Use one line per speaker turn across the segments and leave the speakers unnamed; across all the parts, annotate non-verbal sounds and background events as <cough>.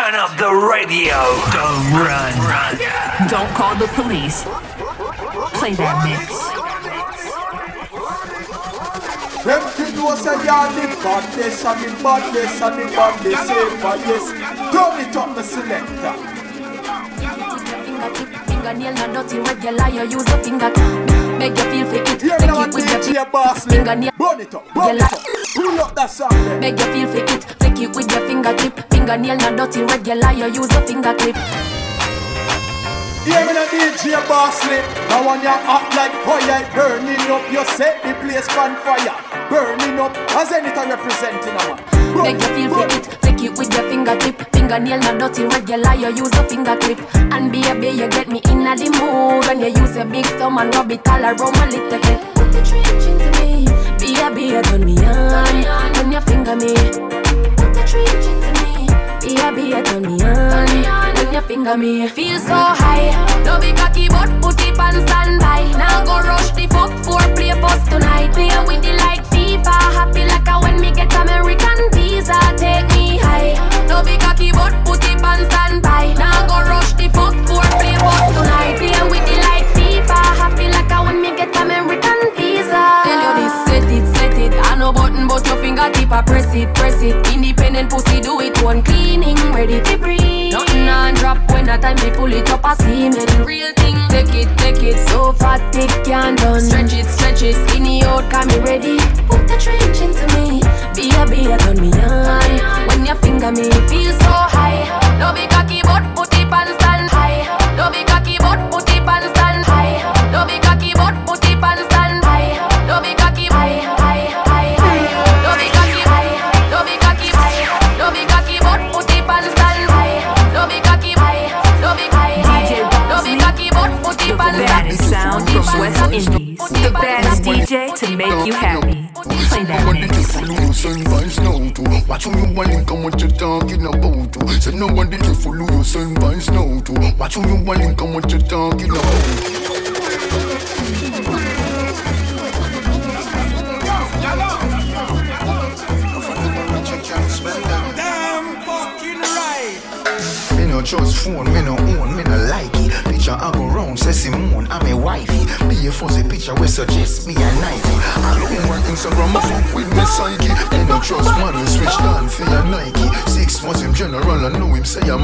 Turn up the radio. Don't run.
Don't call the police. Play that mix.
Everything you say, y'all the badness and the badness and the badness safer, yes. Turn it up, the selector.
Fingernail not dirty, regular, you use a finger Make you feel fit it,
Yeah,
make it with your
DJ Boss
fingernail
Burn it up, burn it up. Pull up that song there.
Make you feel fit it, it with your fingertip Fingernail not dirty, regular, you use a finger clip.
Yeah, me the DJ Bossly. Now when you act like fire, burning up, you set the place on fire. Burning up, as anything representing a man.
Make you feel for it, flick it with your fingertip Fingernail not dirty, regular, you use a finger clip. And baby, you get me in the mood When you use your big thumb and rub it all around my little bit Put the trench into me. Baby, turn me on. When you finger me Put the trench into me Baby, turn me on. When you finger me. Feel so high. No be cocky but put it on standby. Now go rush the fuck for play post tonight. Play with the like FIFA Happy like a when me get American visa. Take me high. No be cocky but put it on standby. Now go rush the fuck for play post tonight but your fingertip I press it, press it. Independent pussy do it one cleaning Ready to breathe. Nothing on drop when the time me pull it up I see me the real thing Take it, take it. So fat it can't done. Stretch it, stretch it. Skinny out can me ready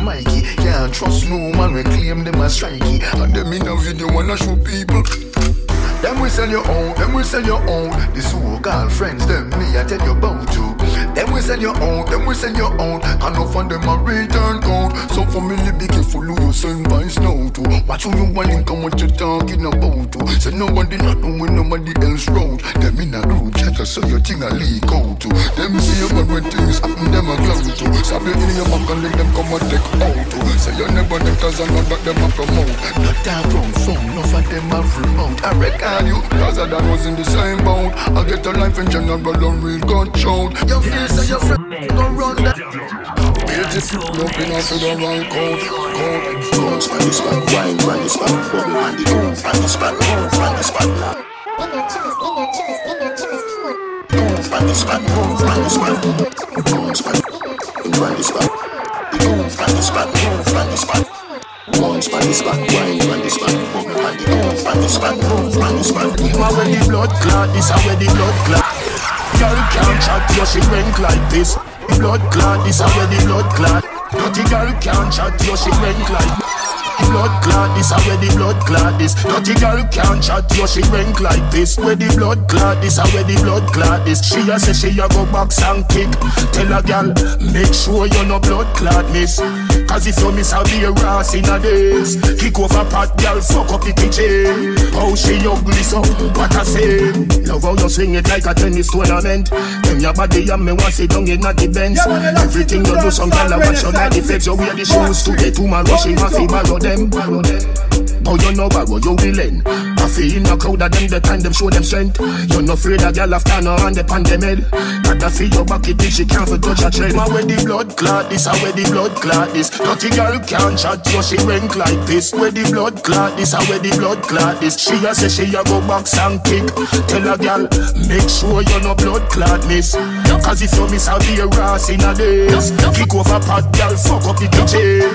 Mikey. Can't trust no man, we claim them as strikey. And them in a video wanna show people. Them we sell your own, them we sell your own. The so-called friends, them me I tell you about you. Them we sell your own, them we sell your own. Enough of them a return code. So family be careful who you send vice now to. Watch who you want and what you talking about to. Say nobody not know when nobody else road. Them in a group chat so your thing a leak out to. Them see you but when things happen them a cloud to. Stop you in your back and let them come and take out to. Say you never them cause I know that them a promote. Not that wrong phone, enough of them a remote. I reckon you cause I done was in the same boat. I get a life in general and real gun. Your face and your friend go run that. Pages looking out for the wrong code. Code.
Boom, span the spot, wine, grind the spot, bubble on the boom, find the spot, boom, find the spot. Boom, find the spot, boom, find the spot. Boom, spot, grind the spot. Boom, find the spot, boom, find the spot. Boom, span the spot, wine, grind the spot, bubble on the boom, find the spot, boom, find the spot.
You are where the blood clot, this are where the blood clot. Girl can't chat, yo, she rank like this. Blood clot, this are where the blood clot. Dirty girl can't chat, yo, she rank like Blood clot, this are where the blood clot is. Dirty girl can't chat, yo, she rank like this. Where the blood clot, this are where the blood clot is. She a say she a go box and kick. Tell a gal, make sure you no blood clot miss. Cause if you miss a be a ras in a days. Kick over pot, girl, fuck up the kitchen How she ugly so, what I say? Love how you swing it like a tennis tournament. Them your body and me want sit down in the bench
Yeah,
Everything you do, some girl a watch your
that's
night
it.
effects You wear the shoes to get to my rushing off, he borrow them But you know borrow, you will lend. I feel in a crowd of them, the time them show them strength. You're not afraid of girl after no on the pan them head. Gotta feel your back it she can't for touch a tread. My where the blood clot this, I where the blood clot this. Dirty girl can't chat, so she rank like this. Where the blood clot this, I where the blood clot this. She a say she a go back and kick. Tell a girl, make sure you no blood clot miss. Cause if you miss, I'll be a ras in a day. Kick over pot, girl, fuck up the kitchen.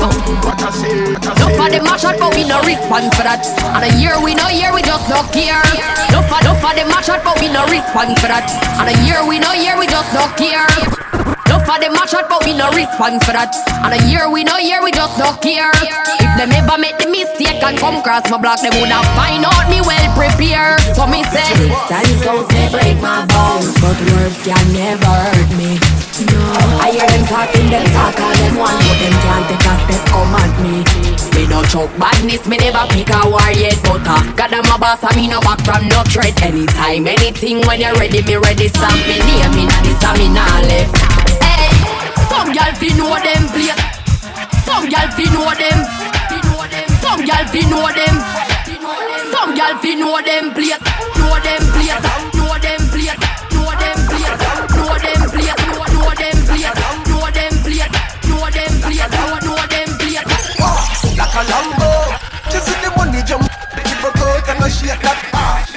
I
No for the mash out, but we no respond for that. And a year we no year, we just no care. No for no for the mash out, but we no respond for that. And a year we no year, we just no care. For the mash out, but we no respond for that. And a year we no year, we just no care. If them ever make the mistake and come cross my block, they woulda find out me well prepared. So me say, out they break my bones, but words can never hurt me. No, I hear them talking, them talk all them want, but them can't take a step come at me. Me no choke badness, me never pick a war yet, but uh, God I'm a boss, and me no back from no threat. Anytime, anything, when you're ready, me ready, stamp me near name in the stamina left. Hey, some gyal fi know them place, some gyal fi know them, some gyal fi know them, some gyal fi know them place, know them place, know them place, know them place, know them place, know them place, know them place, know them place, know them place.
like a Lambo. Just see the money jump, keep a coat and a shake that.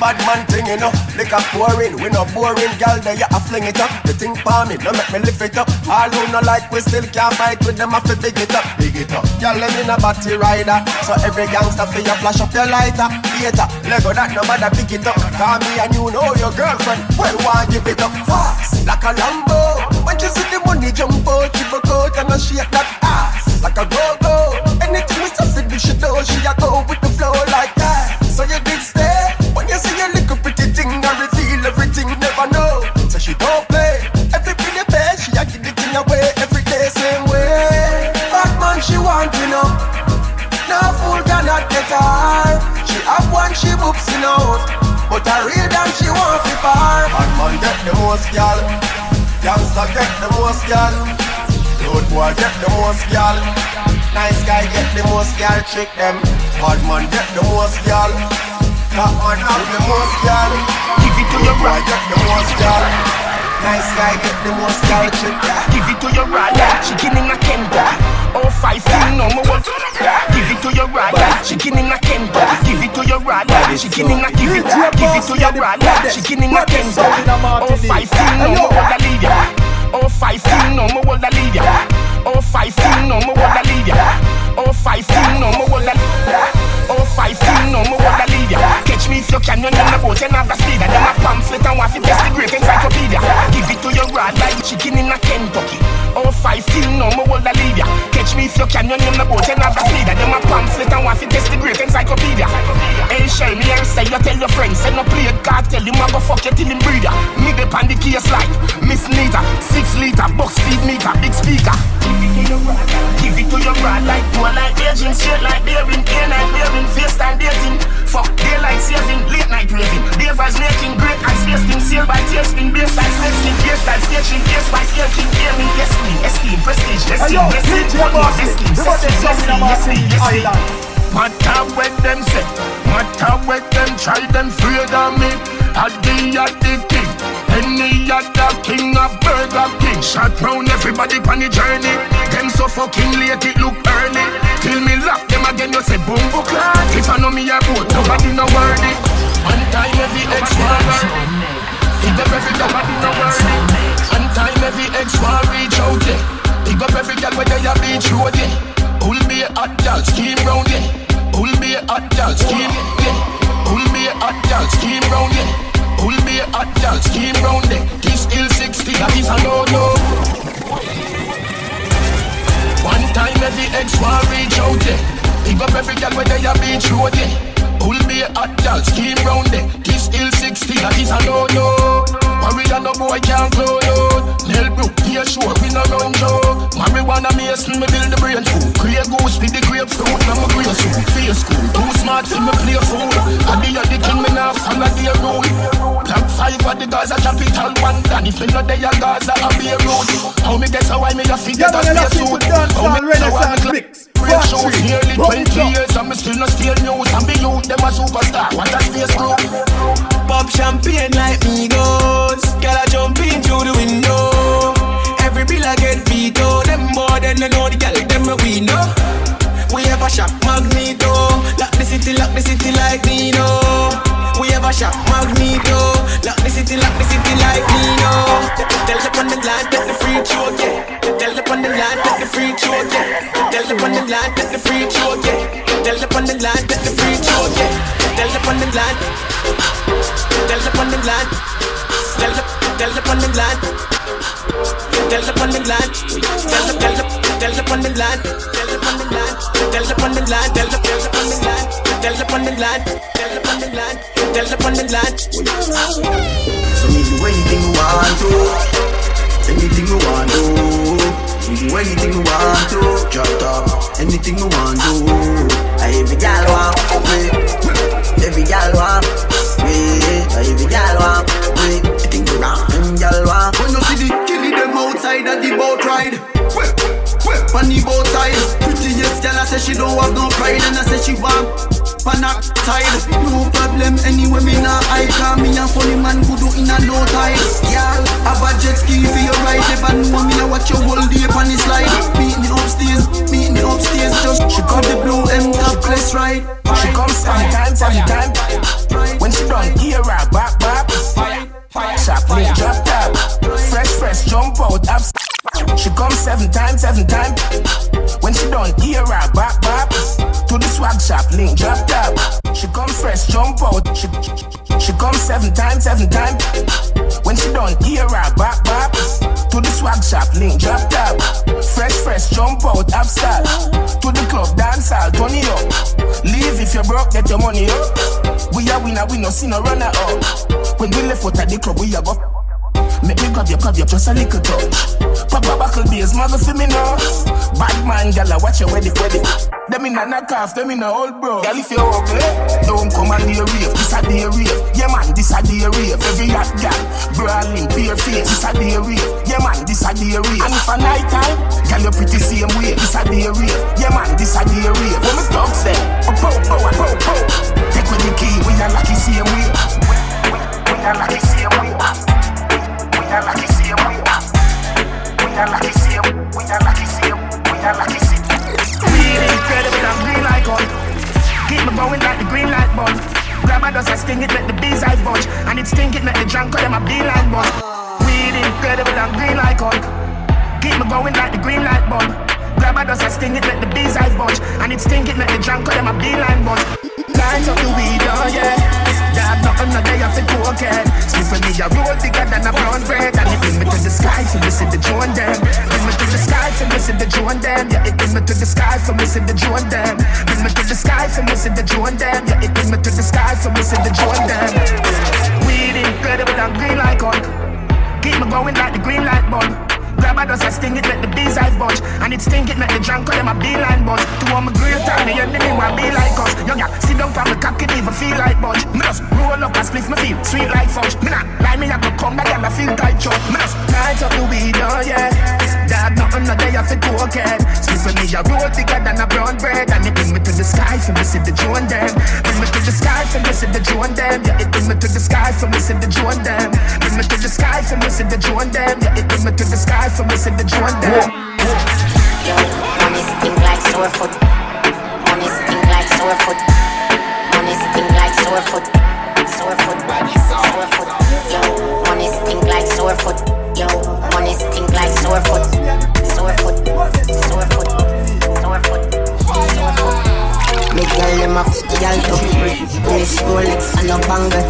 Bad man thing, you know, lick a pouring. We no boring, gal, there you a fling it up. You think for me, no make me lift it up. All who no like, we still can't fight with them, I fi big it up, big it up. Gal, let me no batty rider. So every gangster fi you flash up your lighter. Later, Lego that no matter pick it up. Call me and you know your girlfriend. Well, why give it up fast? Like a Lambo. When you see the money jump out, keep a coat and a shake that ass. Like a go-go. Anything we say, do the most, girl. Road boy get the most, girl. Nice guy get the most, girl. Trick them. Bad man get the most, girl. Top man have the most, girl.
Give it to your
Boy get the most, girl. Nice guy get the most, girl. Trick them.
give it to your right, chicken in a kendo. Oh five thing no more. Give it to your right, chicken in a kendo. Give it to your right, chicken in a give it, give it to your right, chicken in a kendo. Oh five thing no more. Oh five thing no more the leader. Oh five thing no more the leader. Oh five thing no more what the Oh five thing no more the leader. Catch me if you can, you're on the boat and have the speed. And them a pamphlet and want to test the great encyclopedia. Give it to your rod like chicken in a Kentucky. Oh five thing no more the leader. Catch me if you can, you're on the boat and have the speed. And them a pamphlet and want to test the great encyclopedia. Hey, shell me and say you tell your friends, send no play cartel, him a go fuck you till him breeder. Me dep on the case like Miss Nita, six liter, box speed meter, big speaker. Give it to your rod like more like aging, straight like bearing, day night bearing, FaceTime dating. Fuck daylight saving, late night raving. Davers making great and space thing, sail by tasting, bass like sexting, bass like staging, bass by skating, gaming, esteem, esteem, prestige, esteem, esteem,
DJ
what more
Bossy,
esteem,
the one that's
esteem, esteem, esteem, esteem. Matter when them say, matter when them try them afraid of me. Paddy at the king, any other king of Burger King. Shot round everybody on the journey. Them so fucking late it look early. I know me a nobody no worthy. One time every ex warrior. Big up every nobody no worthy. One time every ex war reach out yeah. Big up every girl where they a beach road yeah. Who'll be a hot girl, scheme round yeah. Who'll be a hot girl, scheme yeah. Who'll a hot girl, scheme round be a hot girl, scheme round. This hill 60, that is a no no. One time every ex war reach out. Big up every girl where they a beach road yeah. Who'll be a hot girl, scheme round yeah. This hill 60, that is a no no. Warrior no boy can't clone out. Mel Brook, here sure we no run joke. Marijuana mason me build the brain food. Create goose with the grapefruit, now me green suit. Face school, too smart for me play fool. I be a the king, me now follow the rule. Black five for the Gaza capital one And if you know they are Gaza, I'll be a road How me guess how I me a fit
Yeah,
get
man,
a
I
space suit How me guess how I
Renaissance
me
mix.
Great shows, nearly 20 years And me still not steal news And be youth, them a superstar What a space group
Pop champagne like Migos. Girl, I jump in through the window. Every bill I get veto. Them boy, then they know the girl, them we know. We have a shop magneto. Lock the city, lock the city like Nino. We have a shop magneto. Lock the city, lock the city like Nino. Tell them on the line, take the free throw, yeah. Tell them on the line, take the free throw, yeah. Tell them on the line, take the free throw, yeah. Tell them on the line, take the free throw, yeah. Tell them on the line. Tell them on the line. On the line. Tell them, tell them, tell them on the line. Tell them on the line. Tell them on the line. Tell them, tell them on the line. Tell them on the line. Tell the line. Tell them on the line.
So me do anything you want to Anything you want to Me do anything you want to Drop top Anything you want to I every gal want me Every gal want me I every gal want me Anything you want Them gal want When you see the killie them outside of the boat ride. Whip, whip on the boat side. Prettiest gal I say she don't have no pride And I say she want Panak side No problem anyway me nah I Call me a funny man who do in a no time. Girl, have a jet ski for your ride. Never know me a watch your whole day on the slide. Meet me upstairs, meet me upstairs. Just she got the blue M top class ride.
She comes sometimes, sometimes. When she done hear her back, back Shop me drop top. Fresh, fresh, jump out up She come seven times, seven times. When she done hear her back, bop. To the swag shop, link drop top She come fresh, jump out. She, she comes seven times, seven times. When she done hear her back, bop. To the swag shop, link drop top Fresh, fresh, jump out, upstart. To the club, dance hall, turn it up. Leave if you're broke, get your money up. We are winner, we no see no runner up. When we left out at the club, we a go Make me grab your, grab your, just a little touch Papa buckle beers, mother for me now. Bad man, gala, watch your wedding, wedding. Them in a knock off, them in a old bro. Girl, if you're ugly, don't come and the rave This a day rave, yeah man, this a day rave Every hot gal, brawling, bare face. This a day rave, yeah man, this a day rave And if a night time, girl, you pretty same way. This a day rave, yeah man, this a day rave When me them, oh, po, po, po, po Take with the key, we are lucky same way. We, we, we are lucky same way Really incredible, I'm green like on. Keep me going like the green light bulb. Grab a dust, I sting it, let the bees I bunch. And it stink it, let the drunk them a beeline bus. Really incredible, I'm green like on. Keep me going like the green light bulb. Grab a dust, I sting it, let the bees I bunch. And it stink it, let the drunk them a beeline bus. Lines up the weed, oh yeah. Dad, nothing no day off the cocaine. Speak for me, I roll bigger than a brown bread. And it bring me to the sky for see the joint them. Bring me to the sky for see the joint them. Yeah, it bring me to the sky for see the joint them. Bring me to the sky for see the joint them. Yeah, it bring me to the sky for see the joint them. Weed incredible and green like on. Keep me going like the green light bulb. Dust, I sting it, let the bees I bunch. And it stink it, let the drunk call them a beeline buzz. To all my great time, the enemy will be like us. Young yeah, sit down from the cock, it even feel like bunch. Me just roll up and split my feel sweet like fudge. Me not lie, me have to come back and I feel tight chop. Me just light up the weed, oh yeah. Dad, nothing no day off the cocaine. Split for me, I roll bigger than a brown bread. And it bring me to the sky for me, see the joint them. Bring me to the sky for me, see the joint them. Yeah, it bring me to the sky for me, see the joint them. Bring me to the sky for me, see the joint them. Yeah, it bring me to the sky for me, see the joint them.
Yo, money stink like sore foot. Money stink like sore foot. Money stink like sore foot. Sore foot. Sore foot. Yo, money stink like sore foot. Yo, money stink like sore foot. Sore foot. Sore foot. Sore foot. Sore foot.
Me girl them a fit girl to Miss Rolex and a banger.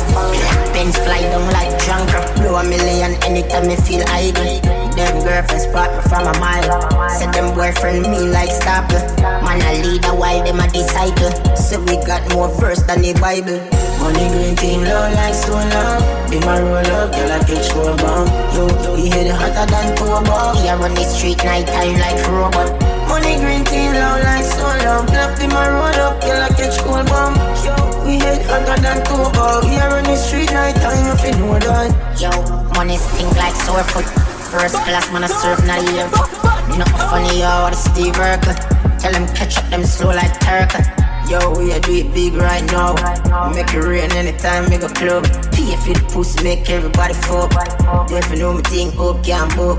Pens fly down like drunker Blow a million anytime me feel idle. Them girlfriends spot me from a mile. Said them boyfriend me like stapler Man a leader while them a disciple? So we got more verse than the Bible. Money green team low like stone love Be my roll up, girl I catch four bomb Yo, we hit it hotter than turbo Yeah, I run the street night time like robot. Money green team low like solo. Clap in my road up, girl I catch cold bomb. Yo, we head hotter than turbo. We are on the street night time, if you know that.
Yo, money stink like sore foot. First class man, I serve not live. Nothing funny, yo, what Steve Urkel. Tell them catch up them slow like turkey.
Yo, we a do it big right now. Make it rain anytime, make a club. Pay for the pussy, make everybody fuck. You know me think up, can't book.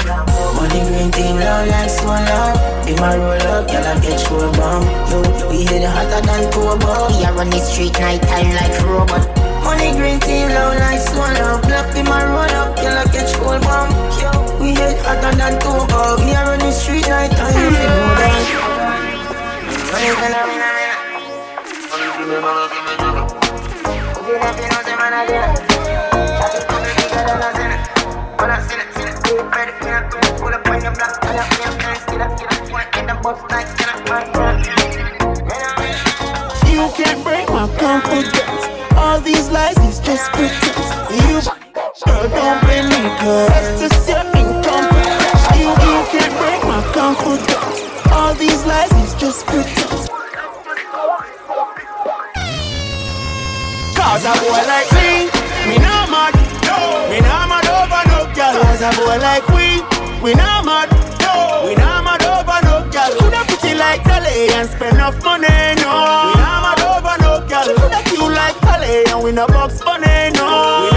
Money green team low like swan low. Be my roll up, girl I get you a bomb. Yo, we hit it hotter than turbo.
We are on the street night time like robot.
Money green team low like swan low. Clap in my roll up, girl I get you a bomb. Yo, we hit hotter than turbo. We are on the street night time, you know that. Money
You can't break my confidence. All these lies is just pretense. You girl, don't blame me, cause that's just your incompetence. You, you can't break my confidence. All these lies is just pretense. Cause a boy like me, me not mad. No. Me not mad over no girl. Cause a boy like we, we not mad. No. We not mad over no girl. Coulda pretty like Dolly and spend enough money. No. We not mad over no girl. Coulda cute like Dolly and we no box money. No. We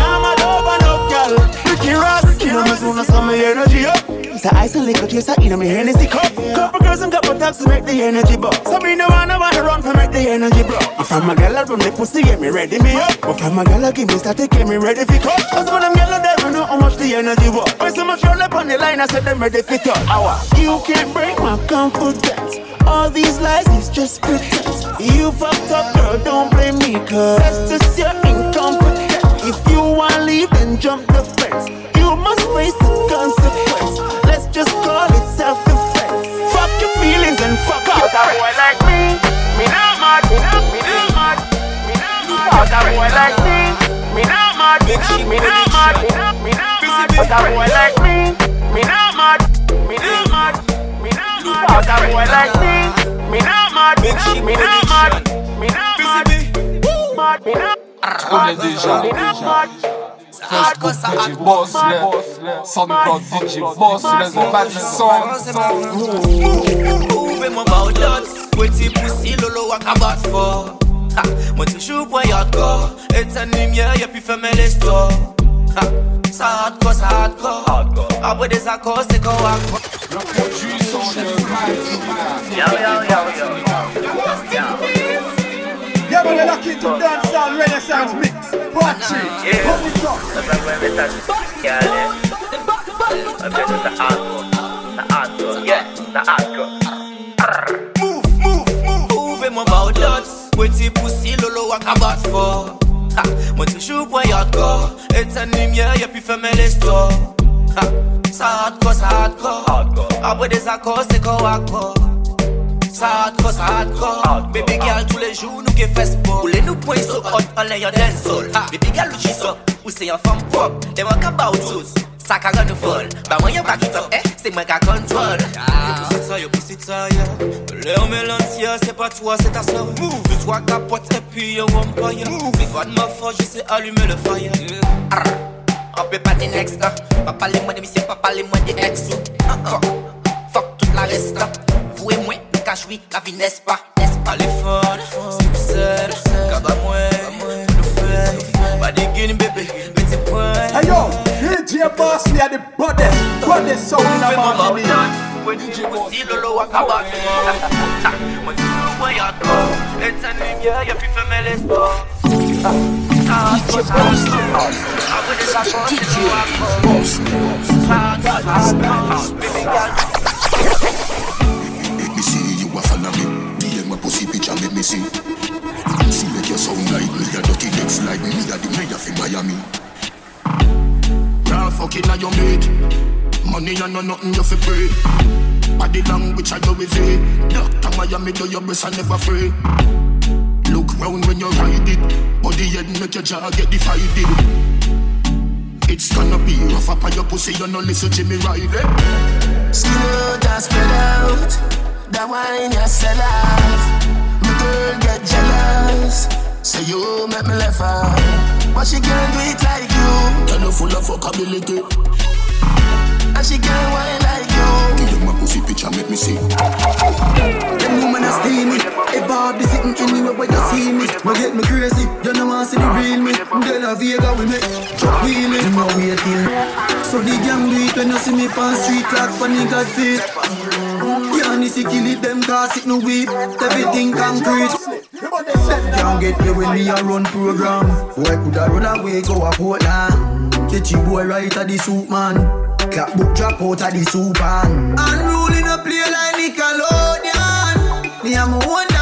you know me soon as some energy up. It's a ice and liquor chaser in me Hennessy cup. Couple girls and couple talks to make the energy buck. So me no wanna wanna run for make the energy bro. If I'm a gal I run the pussy get me ready me up. But if I'm a gal I give me static get me ready for cut. Cause when them gal they don't know how much the energy was. When so much roll up on the line I said them ready for cut. You can't break my confidence. All these lies is just pretense. You fucked up girl don't blame me cause that's just your incompetence. If you wanna leave then jump the fence. You must face the consequence. Let's just call it self-defense. Fuck your feelings and fuck out a boy like me. Me not mad, me not, me not mad, me not mad. Out a boy like me. Me not mad, me not, me not mad, me not, me not mad. Out a boy like me. Me not mad, me not mad, me not mad. Out a boy like me. Me not mad, me not, me not mad, me not mad. Mad, me not.
connais déjà. Facebook DJ Boss, SoundCloud DJ Boss, les bâtissants.
Ouve mwen ba ou dot Kwe ti pousi lolo wak a bat Ha, Mwen toujou pwen yot ko Eten lumiye ye pi feme le sto Sa hardcore, sa hardcore Apre des akos se ko akwa
Yo, yo, yo, yo. Yeah, man, you're lucky to dance on Renaissance Mix. Watch it.
Yeah.
Pump it up.
Nosotros pueden estar musicales. Hablando de hardcore. The hardcore. Yeah, the hardcore.
Ouve mwen ba ou dot Kwe ti pousi lolo wak a bat for Ha, Mwen toujou pwen yot ko Eten lumiye ye pi feme le sto Ha, Sa hardcore, sa hardcore Apre des akos se ko akwa Sa hardcore, sa hardcore Baby girl, tous les jours, nou ke fespo Ou le nou pwen so hot, an le yon den sol Baby girl, ou chiso, ou se yon fom pop Dem wak an ba ou tous, sa ka gane fol Ba mwen yon baki top, eh, se mwen ka kontrol Yo pousi ta, yo pousi ta, ya Le yon melantia, se pa toa, se ta sor Move, vi toa kapot, epi yon wampaya Move, vi kwa d'ma fo, jese alume le faya Arr, an pe pa de next, an Pa pale mwen de misye, pa pale mwen de ex. Encore, fuck tout la resta moi, nous la vie n'est-ce pas N'est-ce pas? Les fun, c'est pour ça Kaba moi, nous fait Pas des guines bébé, petit point.
Hey yo, DJ Boss, we are the brothers. Brothers sound in a Martini. <laughs>
When DJ Bossy lolo wak a bat Mwen tou mwen yot ko Eten lumiye, ye pi feme le sto Sa hardcore, sa hardcore Apre des akos, se ko akwa
picture make me see. See make you sound like me a dirty legs like me a the mayor fi Miami. Girl fucking on your mate. Money and no nothing you fi pray. Body language I go with it. Doctor Miami do your best and never afraid. Look round when you ride it. Body head make your jaw get divided. It's gonna be rough up on your pussy, you no listen to me Riley.
Skin out and spread out. That wine you sell off. Girl get jealous. Say you make me laugh out. But she can't do it like you.
Tell you full of fuckability.
And she can't wine like you.
Give you my pussy picture, make me see.
Them woman a steamy. Hey Bob, this sitting anywhere where you see me. No get me crazy. You know want see the real me. De La Vega we make truck wheeling. No wait till. So the gang do it when you see me on street like funny God feet. Yannis kill it, them cause it no weep. Everything concrete. Can't get me when me a run program. Boy coulda run away go a Portland. Catch you boy right at the soup man. Clap book drop out of the soup man. Unruling a play like Nickelodeon. Me a my own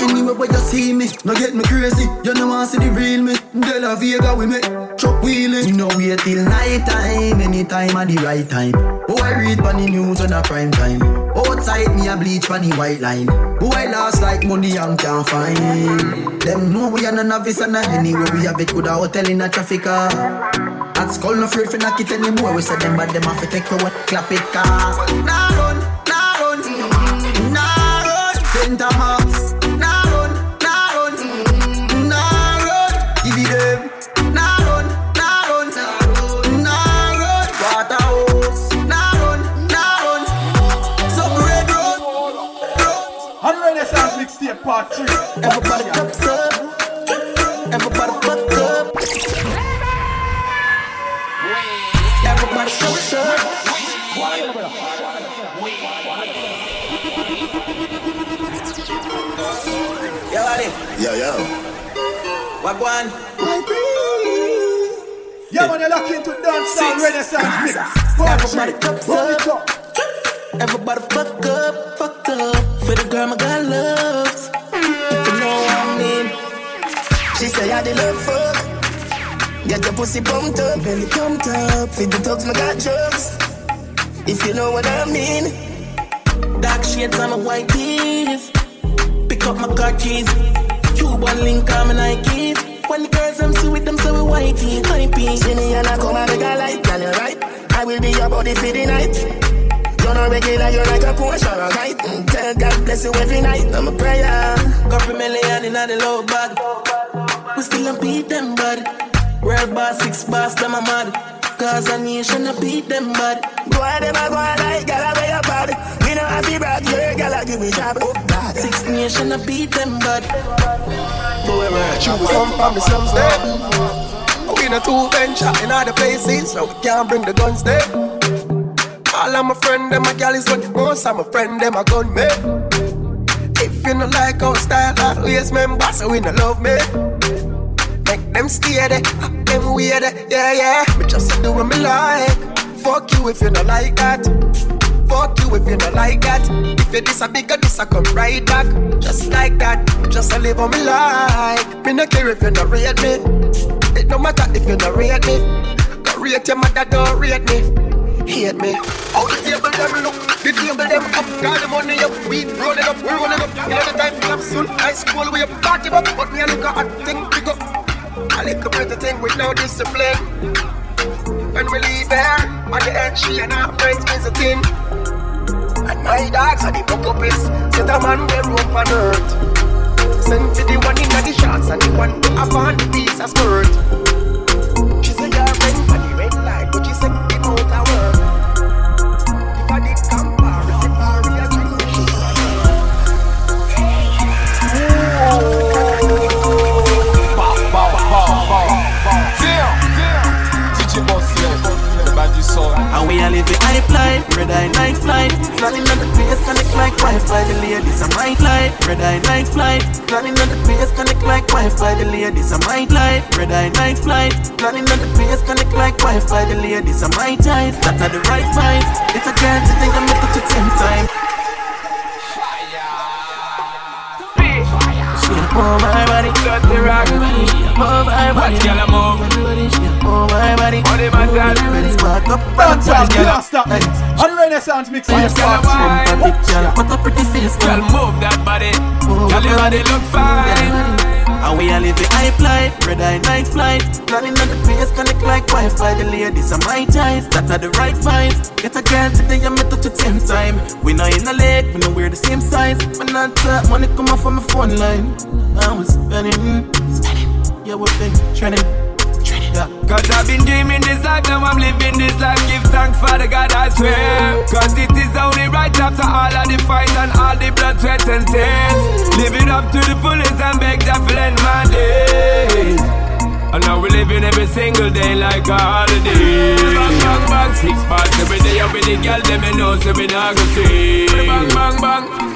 Anywhere where you see me. No get me crazy, you know want see the real me. De La Vega we make truck wheeling. We no wait till night time, anytime at the right time. Oh I read on the news on a prime time. Outside me a bleach on the white line. Oh I lost like money and can't find. Them know we are no novice and not anywhere we have it with a hotel in a traffic car. At school no afraid for knock it anymore. We say them but them have to take what clap it car. Nah
part 3.
Everybody cups up. Everybody fuck up. Everybody cups up. Yo, Adi.
Yeah, yeah.
Wagwan.
Yeah, man, you're locked into dance sound
Six.
Renaissance mix.
Everybody
Part
cups
3. Run it
up.
up.
Everybody fuck up, fuck up. For the girl my girl loves. If you know what I mean. She say I did love fuck. Get your pussy pumped up, belly pumped up. Feed the dogs, my got drugs. If you know what I mean. Dark shades on my white tees. Pick up my car keys. Cuban link on my Nikes. When the girls I'm sweet, them so we whitey, hypey. See me and I come and make a light, girl, you right. I will be your body for the night. You're not regular, you're like a Porsche or a kite. Mm, Tell God bless you every night. I'm a prayer. Couple million in the low bag. We still don't beat them, bud. World boss, six boss, them a mad. Cause a nation a beat them, bud. Boy, them a go on like gala where you bad. Me no have to brag, your gala give me job. Oh, God. Six nation a beat them, bud. Forever.
Come from the slums there. We in a two bench in all the places, so we can't bring the guns there. All of my friend, them a gal is what most of my friend, them a gun me. If you no like our style, always member, so we no love me. Make them stay there, them weird, yeah, yeah. Me just do what me like. Fuck you if you not like that. Fuck you if you not like that. If you this a bigger, this a come right back. Just like that, just a live on me like. Me no care if you not rate me. It no matter if you not rate me. Go rate your mother, don't rate me. Hate me. How the table them look, the table them up, got the money up, we rolling up, we rolling up. You know the time soon, high school we party up, but me a look at thing pick up. I like a better thing with no discipline. When we leave there, on the end, she and her friends is a thing. And my dogs are the fuck up set a man where rope on earth. Send for the one in the shots and the one who have on the piece of skirt.
Sun.
And we are living hype life, red eye night flight. Planning on the place, connect like Wi-Fi. The ladies are my life, red eye night flight. Planning on the place, connect like Wi-Fi. The ladies are my life, red eye night flight. Planning on the place, connect like Wi-Fi. The ladies are my type. That are the right vibes. It's a girl to think I'm at the same time.
Move my body, dirty rock. Move my body,
Watch girl move.
Move my body.
What the matter?
Ready, back up,
Dance
girl.
can't stop. On Renaissance mix here.
girl wine. What a pretty face,
Girl move that body. Girl your
your
body look fine.
And we are living high life, red eye night flight. Planning on the place, connect like Wi-Fi. The ladies are my ties, that are the right vibes. Get a girl today, I'm at the same time. We not in the lake, we know we're the same size. When not talk, money come off from my phone line. I was spending, spending. Yeah, thing? Trending, trending. Yeah.
Cause I've been dreaming this life, now I'm living this life. Give thanks for the God I swear. Cause it is only right after all of the fight and all the blood, sweat, and tears. Living up to the fullest and beg that to end my days. And now we're living every single day like a holiday. Bang, bang, bang, six parts every day. And with the girl, them me know, so we not go see. Bang, bang, bang.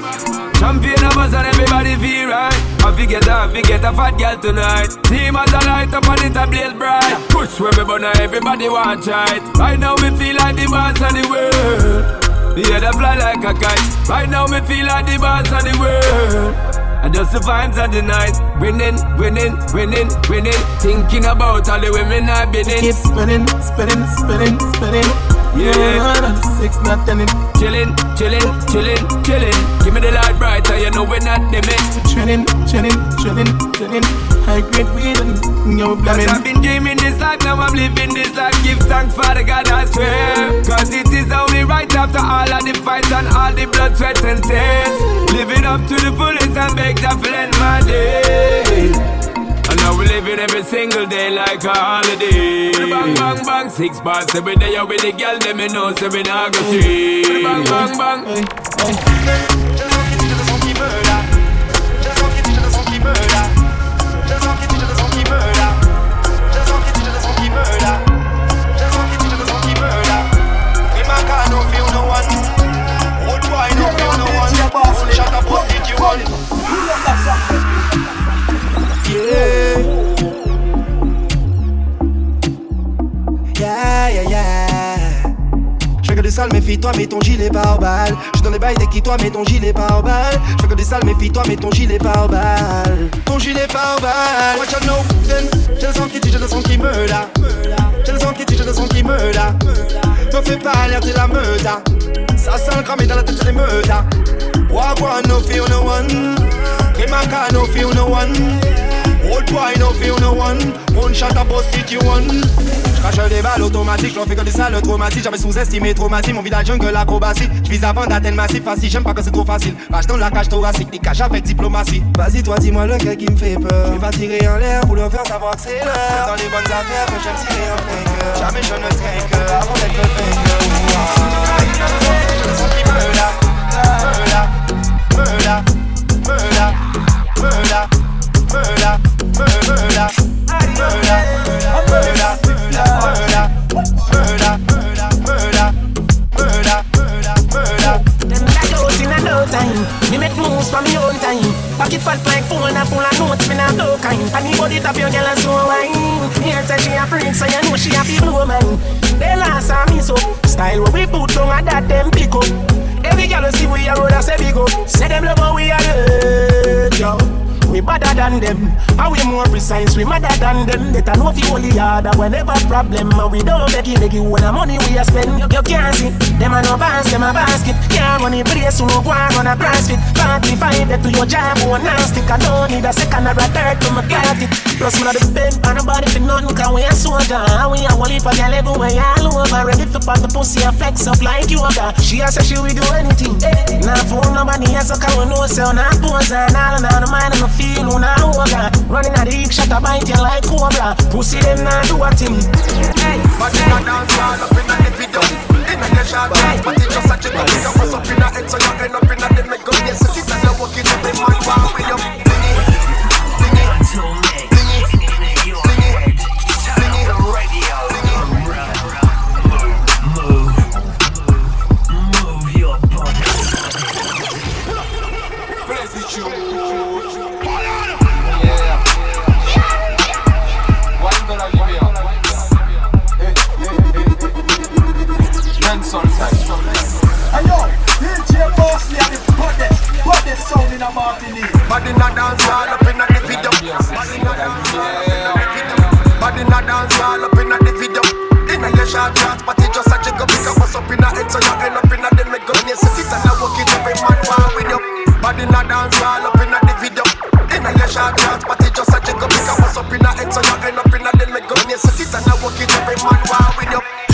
Champion of us and everybody feel right. I forget I get a fat girl tonight. Team as a light up and it a blaze bright. Push where me burn everybody watch right. Right now we feel like the boss of the world. Yeah, they fly like a kite. Right now me feel like the boss of the world. And just the vibes of the night. Winning, winning, winning, winning. Thinking about all the women I've been in.
Keep spinning, spinning, spinning, spinning.
Yeah.
Six, not ten.
Chillin', chillin', chillin', chillin'. Give me the light brighter, you know we're not limit.
Trending, trending, trending, trending. High grade weed and yo
Cause
blamin'.
I've been dreaming this life, now I'm living this life. Give thanks for the God I swear. Cause it is only right after all of the fights and all the blood, sweat, and tears. Living up to the fullest and beg that to end my days. And now we living every single day like a holiday. Bang, bang, bang, six bars every day. You with the girl, them me know, so we not go see. Bang, bang, bang.
Yeah, méfie-toi, mets ton gilet par balle. Je dans les bails, dès toi, mets ton gilet par balle. Je fais que des sales, méfie-toi, mets ton gilet par balle. Ton gilet par balle. Watch out, no. J'ai le sang qui tue, j'ai le sang qui me là. J'ai le sang qui tue, j'ai le sang qui me là. Me fais pas alerter la meute. ah. Ça sent le dans la tête, les meutes. ah. Wagwan, no feel no one. Kimaka, no feel no one. Old boy, no feel no one. One shot, a boss it you one. J'crache des balles automatiques, j'en fais que des salles traumatiques. J'avais sous-estimé traumatisme, mon village jungle l'acrobatie. J'vise avant d'atteindre massif, facile, j'aime pas que c'est trop facile. Rage dans la cage thoracique, des caches avec diplomatie. Vas-y, toi, dis-moi lequel qui me fait peur. J'vais pas tirer en l'air pour leur faire savoir que c'est l'heure. Dans les bonnes affaires, j'aime tirer plein cœur. Jamais je ne traîne que avant d'être le. Je sens me me l'a, me l'a, me l'a, me l'a,
murder, murder, murder, murder, murder, murder. time. Make moves for me own time. Pocket phone and full of notes, me kind. Body your wine. Me hear say she a freak, so you know she a big woman. They. Style we put that them pick up. Every see we a road. Say them love we yo. We better than them, and we more precise. We madder than them. They know if you only harder whenever problem. And we don't beg you, beg you when the money we a spend. You, you can't see them a no pass, them a basket. Can't run it place, you no go on a CrossFit. 45 that to your job, one stick. I don't need a second or a third to my got it. Plus me not depend on nobody for nothing, cause we a soldier. And we a heap of girl everywhere all over. Ready to pop the pussy and flex up like yoga. She a say she will do anything. Now phone nobody has a car, we know so now pose and all and all the mind and the feel on a hoga. Running at the shot a bite you like cobra. Pussy them not do a thing. Hey,
but you not dance all up in the video. In the shot, but it just a jiggle. You pass up in the head, so you end up in the middle. Yes, it's a walking up the man while
we up. Dingy, dingy. Body
a
dance all up in a the video. Body a dance all up in a the video. Body in a dance all up in the video. In a your short shorts, but it just a jiggle because what's up in a head, so you end up in a them make gun. You sit it and I walk it every man war with you. Body a dance all up in a the video. In a your short shorts, but it just a jiggle because what's up in a head, so you end up in a them make gun. You sit it and I walk it every man war with you.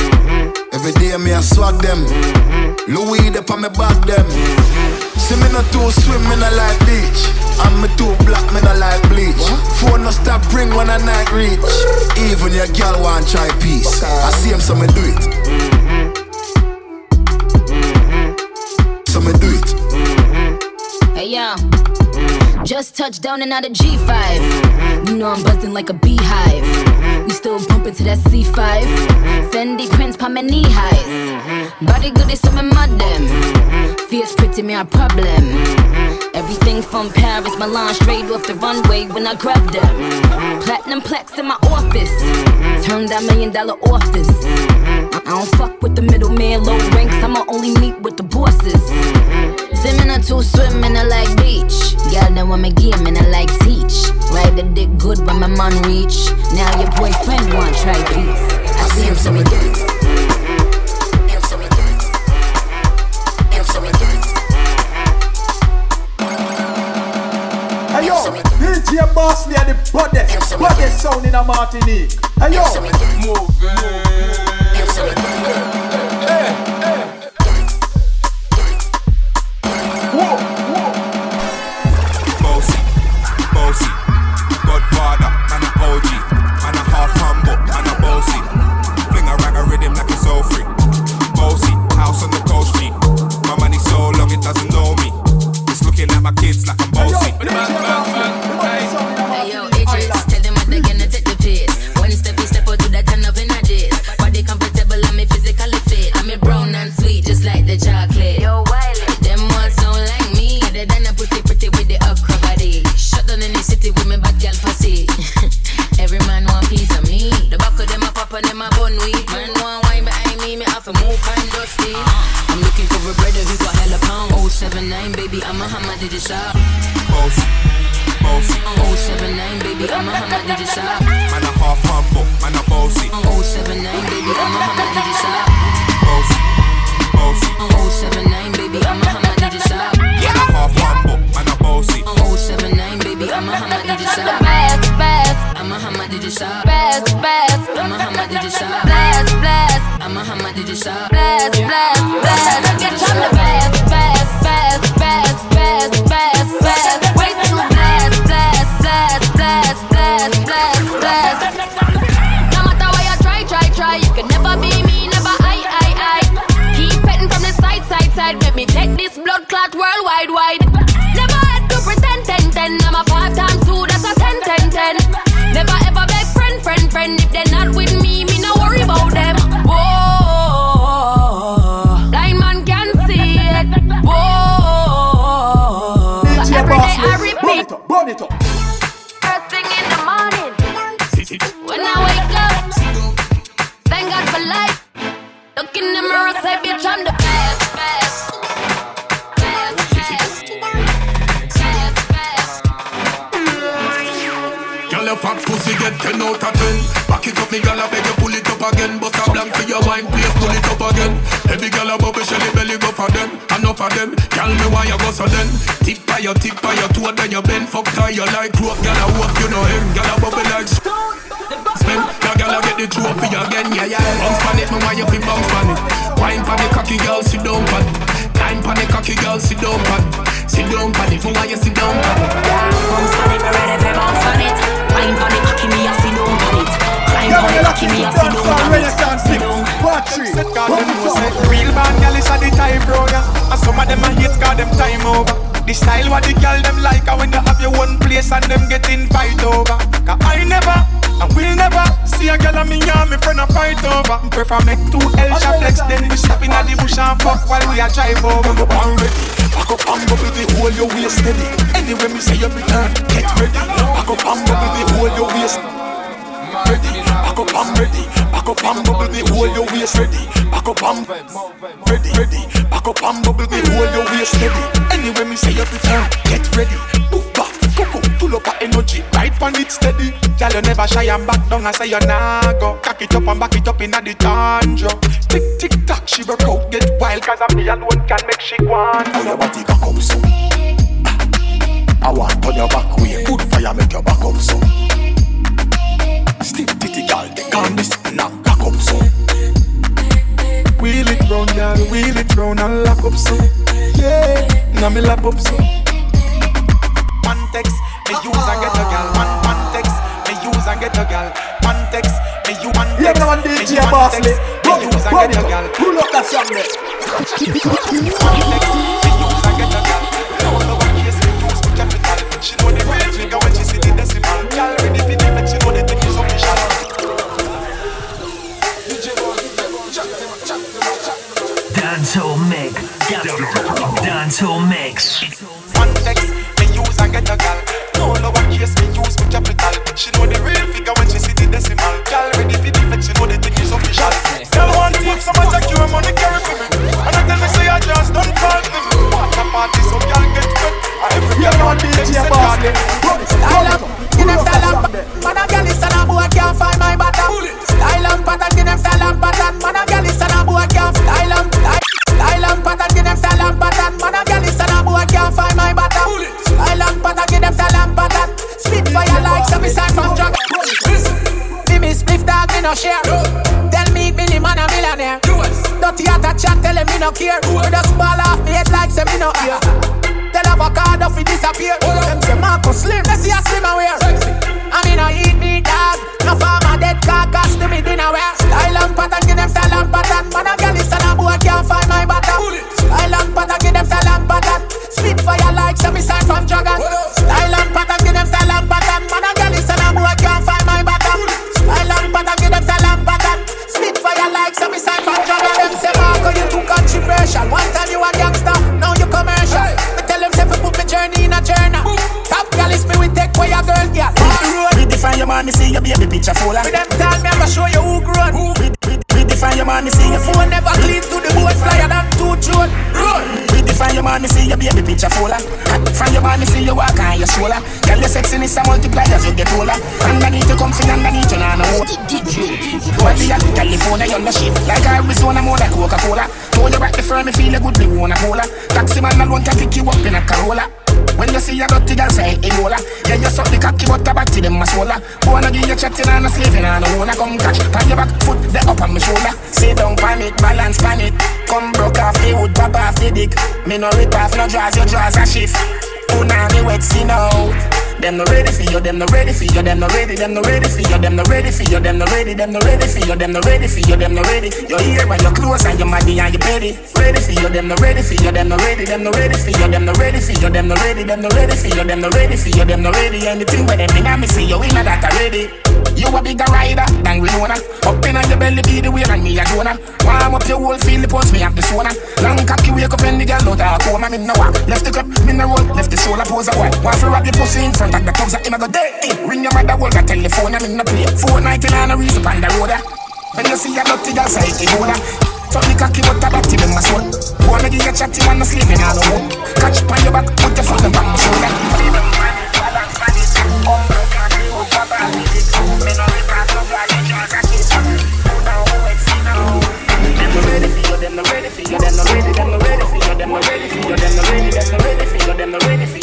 Mm-hmm. Every
day me a swag them. Mm-hmm. Louis up on me back them. Mm-hmm. See me not too swim, me not like beach. And me too black, me not like bleach. Phone no stop ring when I night reach. Even your girl want try peace. I see him, so me do it. So me do it.
Hey yo, just touched down and out of G5. You know I'm buzzing like a beehive. We still bumping to that C5. Fendi prints pa my knee highs. Body good is some mud them. Fierce pretty me a problem. Everything from Paris, Milan, straight off the runway when I grab them. Platinum plex in my office. Turn that million dollar office. I I don't fuck with the middleman, low ranks. I'ma only meet with the bosses. Mm-hmm. Swimming or two swimming, I like beach. Girl, now I'm a game and I like teach. Ride the dick good when my man reach. Now your boyfriend want try peace. I see him so we do it. Him so we do it. Him so we do it.
Hey yo, DJ Boss me are the baddest, baddest sound in a Martinique. Hey yo, move
Bossy, bossy, Godfather, and a OG, and a half humble, and a bossy. Fling a rag a rhythm like it's all free. Bossy, house on the coast G. My money so long it doesn't know me. It's looking at my kids like I'm bossy.
Get
10 out of 10 Back it up, me girl, I beg you pull it up again. Bust a blank for your wine, please pull it up again. Every girl a bubble, shelly belly go for them. Enough of them, girl, me why you go so then? Tip by your, tip by your toe, then you bend. Fuck tie you like rope, girl, I walk, you know him Girl, a bubble like spin Now, girl, I get the trophy again, yeah, yeah. Bounce on it, me why you fi bounce on it? Wine pon the cocky, girl, sit down it. Time pon the cocky, girl, sit down it. Sit down pon it, me why you sit down it?
Bounce on it, me ready On it, cocky me, I see down it. Sit.
God, them Real bad gal is a the type, bro, yeah And some of them a hate, got them time over The style what the gal them like And when you have your one place and them get invite over Cause I never, and will never See a gal and me and me friend a fight over Prefer make two L flex Then we stop in the bush and fuck while we a drive over Go on ready, back up and bubble the whole your waist steady Anyway me say you return, get ready Back up and bubble the whole your waist ready. Back up and ready. Back up and bubble the whole your waist ready. Back up and ready, ready. Back up and bubble the whole your waist steady. Anyway, me say you return, get ready. Move back, coco, full up of energy, right on it steady. Girl, you never shy and back down and say you nah go. Cock it up and back it up inna the tundra. Tick tick tock, she work out, get wild. Cause I'm me alone can make she on.
How your body cock up so? I want on your back way. Good fire make your back up so. Stiff titty girl, they calm this now cock up so.
Wheel it round, girl, wheel it round and lock up so. Yeah, now me lap up so. One text, me use and get a girl. One one text, me use and get a girl. One text, me use one text.
Yeah, man,
me
DJ
use one
Bosley.
text, Me use and
run
get a girl.
Pull up that song there.
Dancehall mix.
No
ear. Tell avocado fi disappear. Them say Marcus Slim, they see a slim aware.
Me no rip off no draws, your draws a shift Punani wet skin out them no ready for you, them no ready for you, them no ready, them no ready for you, them no ready for you, them no ready, them no ready for you, them no ready for you, them no ready. Your ear and your clothes and your body and your belly. Ready for you, them no ready for you, them no ready, them no ready for you, them no ready for you, them no ready, them no ready for you, them no ready for you, them no ready. Anything where them in me see you in that already. You a bigger rider than Winona. Up in your belly be the way and me a Jonah. Warm up your whole field, post me have the sauna. Long cocky wake up and the girl out of oh, coma. Me walk, left the cup, me no roll, left the shoulder.
pose a boy. Want to rob your pussy in front of the that him a go dead. Ring your mother, hold the telephone, I'm in the play. Four ninety nine a reason on the road. When you see a dirty girl, say it hold. So the cocky but a batty in my soul. Wanna give you chatty man, no sleeping the home. Catch on your back, put your foot on my shoulder.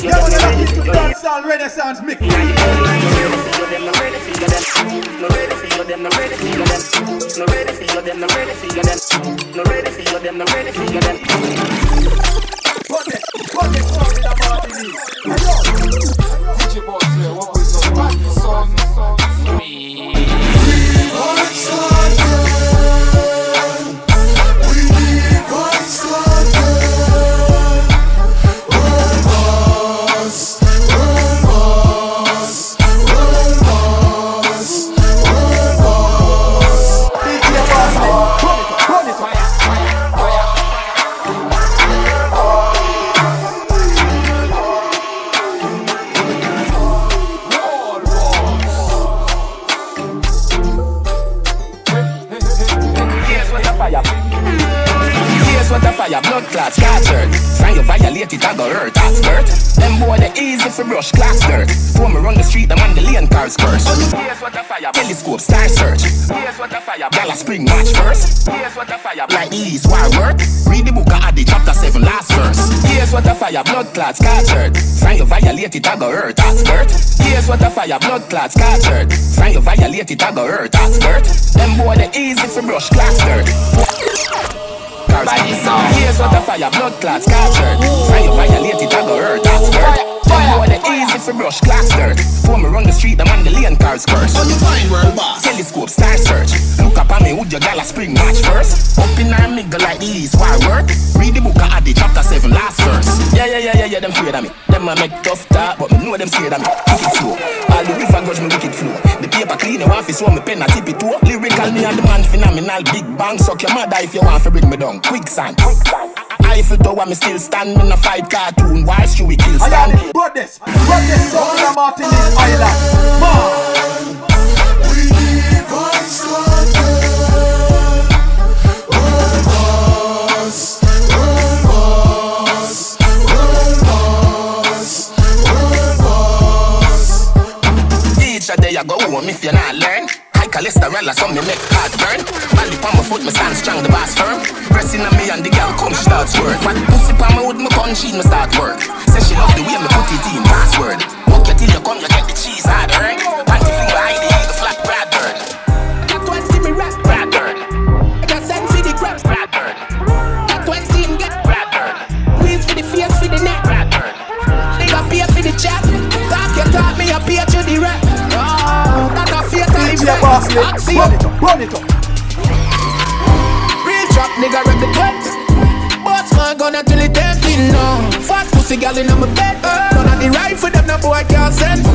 Yeah, when you're looking to dancehall renaissance mix.
DJ Boss here, what
I go hurt. That's hurt. Them boy the easy for brush clock dirt. When me the street, them on the lane cars curse. Here's what the fire. Telescope, star search. Here's what the fire. Gala spring match first. Here's what the fire. Like the east war work. Read the book of Adi, chapter 7, last verse. Here's what the fire. Blood clots, scattered. Sign you violate it, I go hurt. That's hurt. Here's what the fire. Blood clots, scattered. Sign you violate it, I go hurt. That's hurt. Them boy the easy for brush clock dirt. Here's what the fire, blood clots, captured. Fire you violate it, I go hurt, that's hurt. Them boy the easy for brush clocks dirt. For me run the street, them on the lane cars curse. Undefined world boss. Telescope, star search. Look up at me with your gala spring match first. Up in our middle like the east, why work? Read the book of Adi, chapter 7, last verse. Yeah, yeah, yeah, yeah, yeah, them afraid of me. Them a make tough talk, but me know them scared of me. Kick it slow. All the river grudge me wicked flow. The paper clean, you want fi show me pen, I tip it too. Lyrical, me and the man phenomenal. Big bang, suck your mother if you want to bring me down. Quicksand. Eiffel Tower, me still stand, in no fight cartoon. Why should we kill
I
stand?
the goddess, goddess of the Martinique Island. Man.
Teacher, there you go home if you not learn. Cholesterol, so me make heart burn. Belly on my foot, me stand strong, the boss firm. Pressing on me and the girl come, she starts work. Fat pussy on my hood, me come, she me start work. Say she love the way me put it in password. Walk you till you come, you get the cheese hard earn. Panty fling behind the a fatal
DJ. Boss
Axiom.
run it up, run it up.
Real trap nigga rep the 20 Boss man gonna till it empty now Fat pussy gal in my bed. None of the rifle them no boy can't send.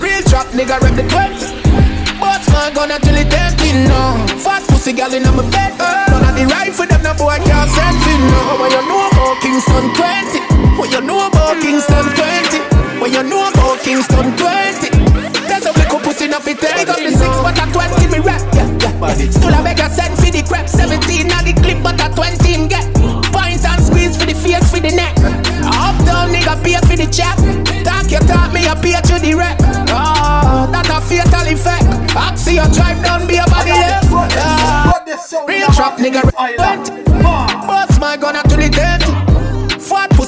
Real trap nigga rep the 20 Boss man gonna till it empty now Fat pussy gal in my bed. None of the rifle them no boy can't send. Me now What you know about Kingston 20 What you know about Kingston 20 What you know about Kingston 20 There's a little pussy enough it take up the six but a 20 me rap yeah, yeah. Still beg a send for the crap. 17 na the clip but a 20 him get. Points and squeeze for the face for the neck. Uptown nigga pay for the check. Talk you talk me a pay to the rep. Oh, that a fatal effect. Oxy you drive down be a body left. Ah, Real trap nigga rep Boss my gun to the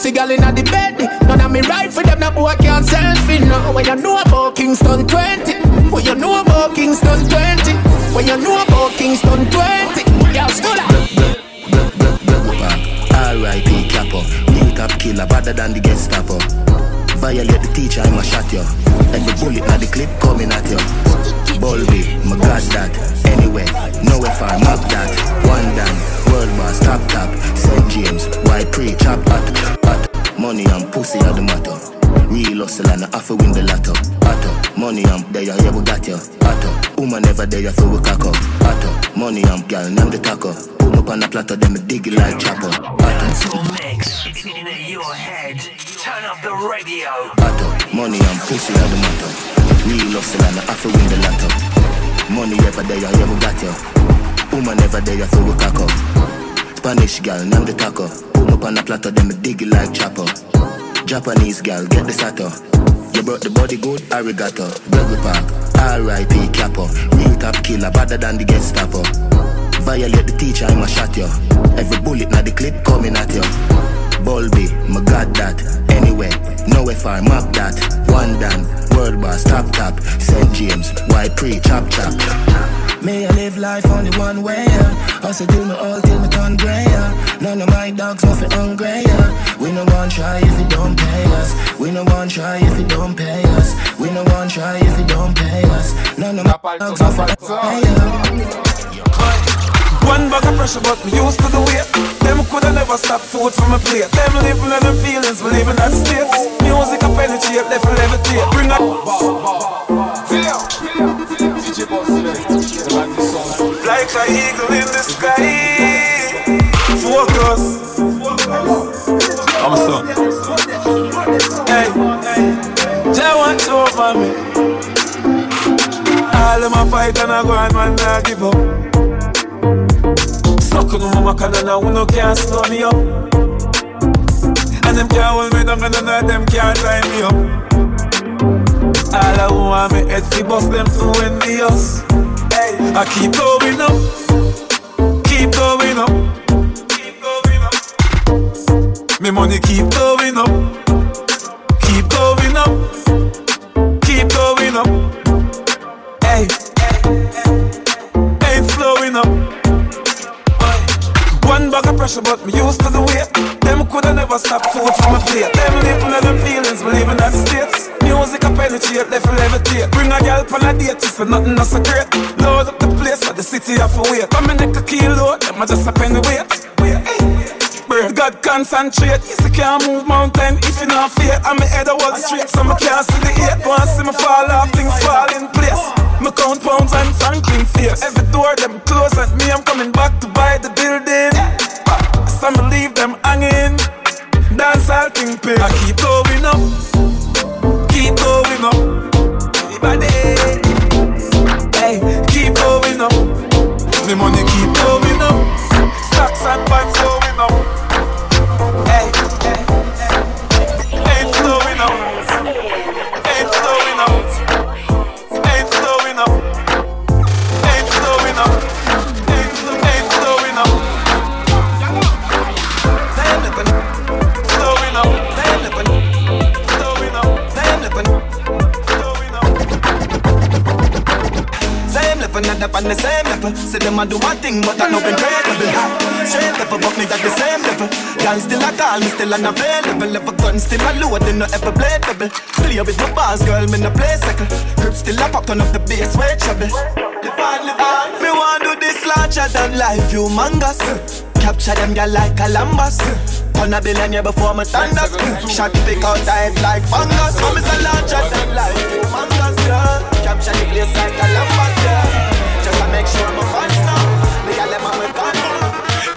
pussy girl inna the bed None of me right for them, no boy can't selfie No, when you know about Kingston 20 When you know about Kingston 20 When you know about Kingston 20 Yo, still
R.I.P. Capo, real top killer, better than the Gestapo. Violate the teacher, I'ma shot you. Every bullet na the clip coming at you. Bulby, my God that. Anyway, no if I map that. One down, world boss, top top. St. James, white pre, chop hot, hot. Money and pussy are the matter. Real hustle and I have to win the latter. Otto, money and there you we got you. Otto, woman never there you feel we cock up. Otto, money and girl, name the taco. Put me up on the platter, then me dig it like chopper. Otto.
mix. It's In your head. Turn up the radio.
Battle, money and pussy are the matter. Real hustle and I have to win the lotto. Money ever there, you ever got you. Woman ever there, you throw a cock up. Spanish girl, name the taco. Put me on a platter, then me dig it like chopper. Japanese girl, get the sato. You brought the body good, arigato. Burger Park, R.I.P. Capo. Real top killer, better than the Gestapo. Violate the teacher, I'ma shot you. Every bullet na the clip coming at you. Bulby, my god that. Anyway, no if I map that. One done, world boss, top top. St. James, white pre, chop chop.
May I live life only one way, yeah. Hustle till me all till me turn grey, yeah. None of my dogs nothing hungry, yeah. We no one try if you don't pay us. We no one try if you don't pay us. We no one try if you don't pay us. None of my dogs nothing hungry,
One bag of pressure, but me used to the weight. Them coulda never stop food from my plate. Them living in them feelings, we living in the states. Music a penetrate, left a levitate. Bring a like a eagle in the sky. Focus. I'm a son. Hey, Jah watch over me. All of my fight and I go and man not give up. Suck on mama can and who no can't slow me up. And them can't hold me down and none of them can't tie me up. All I want me head fi bust them too envious. I keep going up, keep going up, keep going up. Me money keep going up, keep going up, keep going up. Hey, ain't slowing up. One bag of pressure, but me used to the weight. Them coulda never stop food from my plate. Them living in them feelings, we living in a penetrate, left levitate. Bring a girl on a date, she say nothing not so great. Load up the place, for the city to wait. Come in neck a kilo, them a just a penny weight. God concentrate, yes I can't move mountain if you not fear. I'm a head a wall straight, so I can't see the eight. Want see me fall off, things fall in place. Me count pounds and Franklin face. Every door them close and me I'm coming back to buy the building. So me leave them hanging. Dance all thing pay. I keep going up. Everybody,
on the same level. Say them a do one thing, but I know been incredible. Straight level, but me at the same level. Girl still a call, me still unavailable. Level gun still a load, they no ever play double. Play with my bars, girl, me no play second. Grip still a pop, turn up the bass, way trouble. Live on, live on. Me want do this larger than life, humongous. Capture them girl like Columbus. Turn a billionaire before me thunders. Shot pick out tight like fungus. So me say larger than life, humongous, girl. Capture the place like Columbus, girl. Make sure my fans know. Me got them on my guns.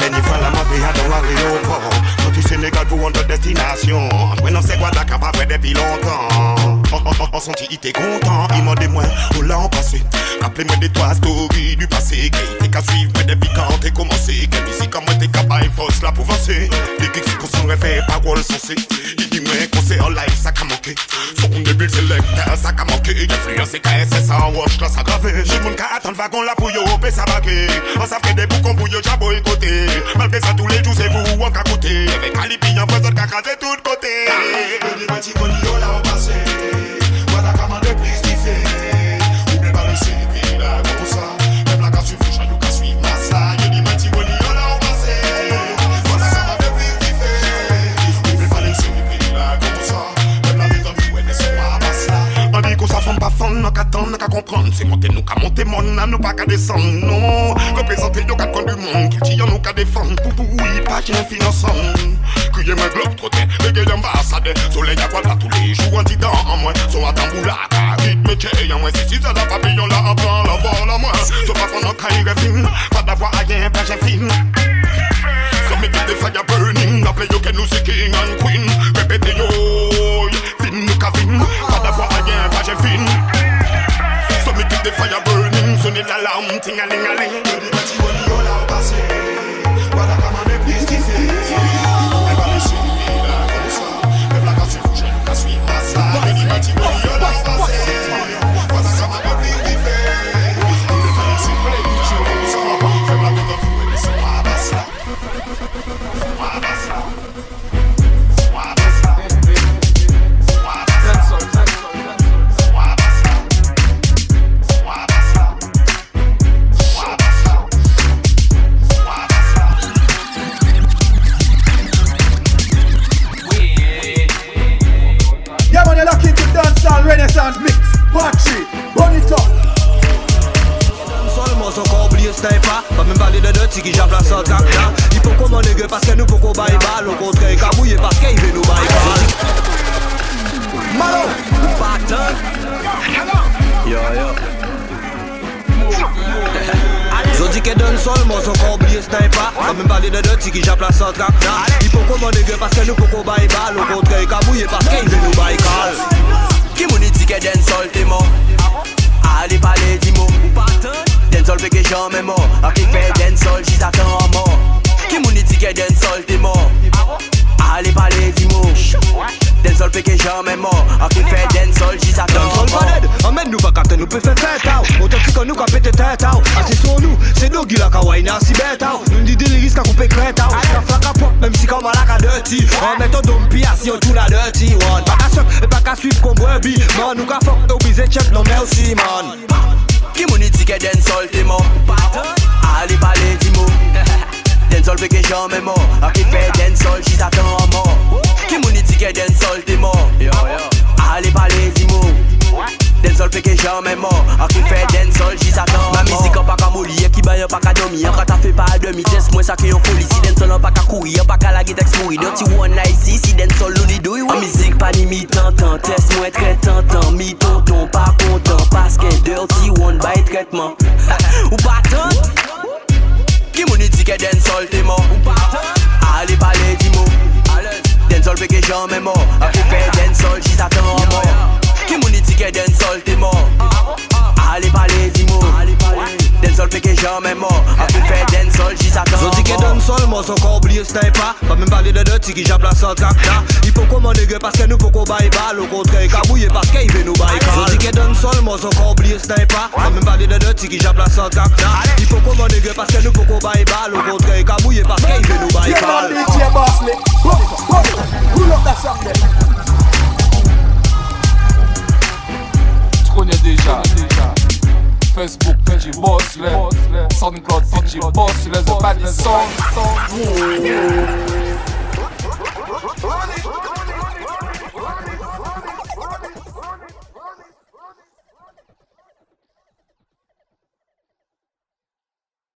Any fella m'a payé dans l'aéroport Sorti Sénégal pour une autre destination Ouais non c'est Guadalajara pas vrai depuis longtemps En, en, en, en senti il était content Il m'a dit moi où l'an passé Rappelez-moi des trois stories du passé. Qui t'es qu'à suivre mais depuis quand t'es commencé? Quelle musique comme moi t'es capable force là pour avancer? Les geeks pour son réveil parole sensée Il dit moi concert en live ça qu'a manqué. Son début sélecteur ça qu'a manqué. Influence et KSS en wash là ça gravé. J'ai mon cas attendre wagon là pour yo et ça baquer On s'affrait des boucons pour yo j'ai boycotté Malgré ça tous les jours c'est vous en qu'à côté Avec Alipi en faisant qu'à craser tout côté. Des bonillos là au passé Voilà descendre, nous qu'à attendre, nous qu'à comprendre. C'est monter, nous qu'à monter, mon nous pas qu'à descendre. Non, représenter nos quatre coins du monde, cultiver nous qu'à défendre. Pour pour oui, pas qu'un finançant. Crier mes globes globe trottin, bégayer ambassade. Soleil à voilà tous les jours, un titan en moins. Son à tamboula, rythme tché en moins. Si si ça la papillon là, apprend la vol en moins. Ce pas qu'on en caille film, pas d'avoir à rien, pas j'ai film. Some me get the fire burning, I play you can
see king and
queen.
Répétez yo, fin nous
qu'à fin, pas d'avoir à rien, pas j'ai fin. along, ting a ling a
dirty one. Pak a sep, e pak a swip kon bwebi Man, nou ka fok nou bize chep nou mersi man
Ki mouni tike den sol te mo Ali pale di mo Den sol peke jan me mo A ki fe den sol, chi satan an mo Ki mouni tike den sol te mo Ali pale di mo Denzol peke jan men mor. Akou fe denzol jiz atan Ma mizik an pa ka moli E ki bayan pa ka domi. An ka ta fe pa a demi. Jes mwen sa ki yon foli. Si denzol an pa ka kouri An pa ka lage teks mouri. Dirty one night si Si denzol louni doui. An mizik pa ni mi tantan Tes mwen tre tantan Mi tonton pa kontan. Paske dirty one bay tretman. <laughs> Ou pa tan Ki mouni di ke denzol te mor? Ou pa tan Ale pale di mo Denzol peke jan men mor. Akou fe denzol jiz atan an mor. Ticket den sol t'es mort Allez parler dis mots Den sol fait que jamais mort. A fait j'y attends
Zodi que donne seulement son corps oublié sniper Pas. Même parler de deux qui jappe la sorte là Il faut qu'on m'en parce que nous faut qu'on baille balle Au contraire il cabouille parce qu'il veut nous baille balle Zodi que donne seulement son corps oublié sniper Pas. Même parler de deux qui jappe la sorte là Il faut qu'on m'en parce que nous faut qu'on baille balle Au contraire il cabouille parce qu'il veut nous baille
Yeah, man,
balle
DJ Bosley. Run it up, run it up. Pull up that song there.
connais déjà. Facebook, Benji Bossley. Soundcloud, Benji Bossley. The Body Song.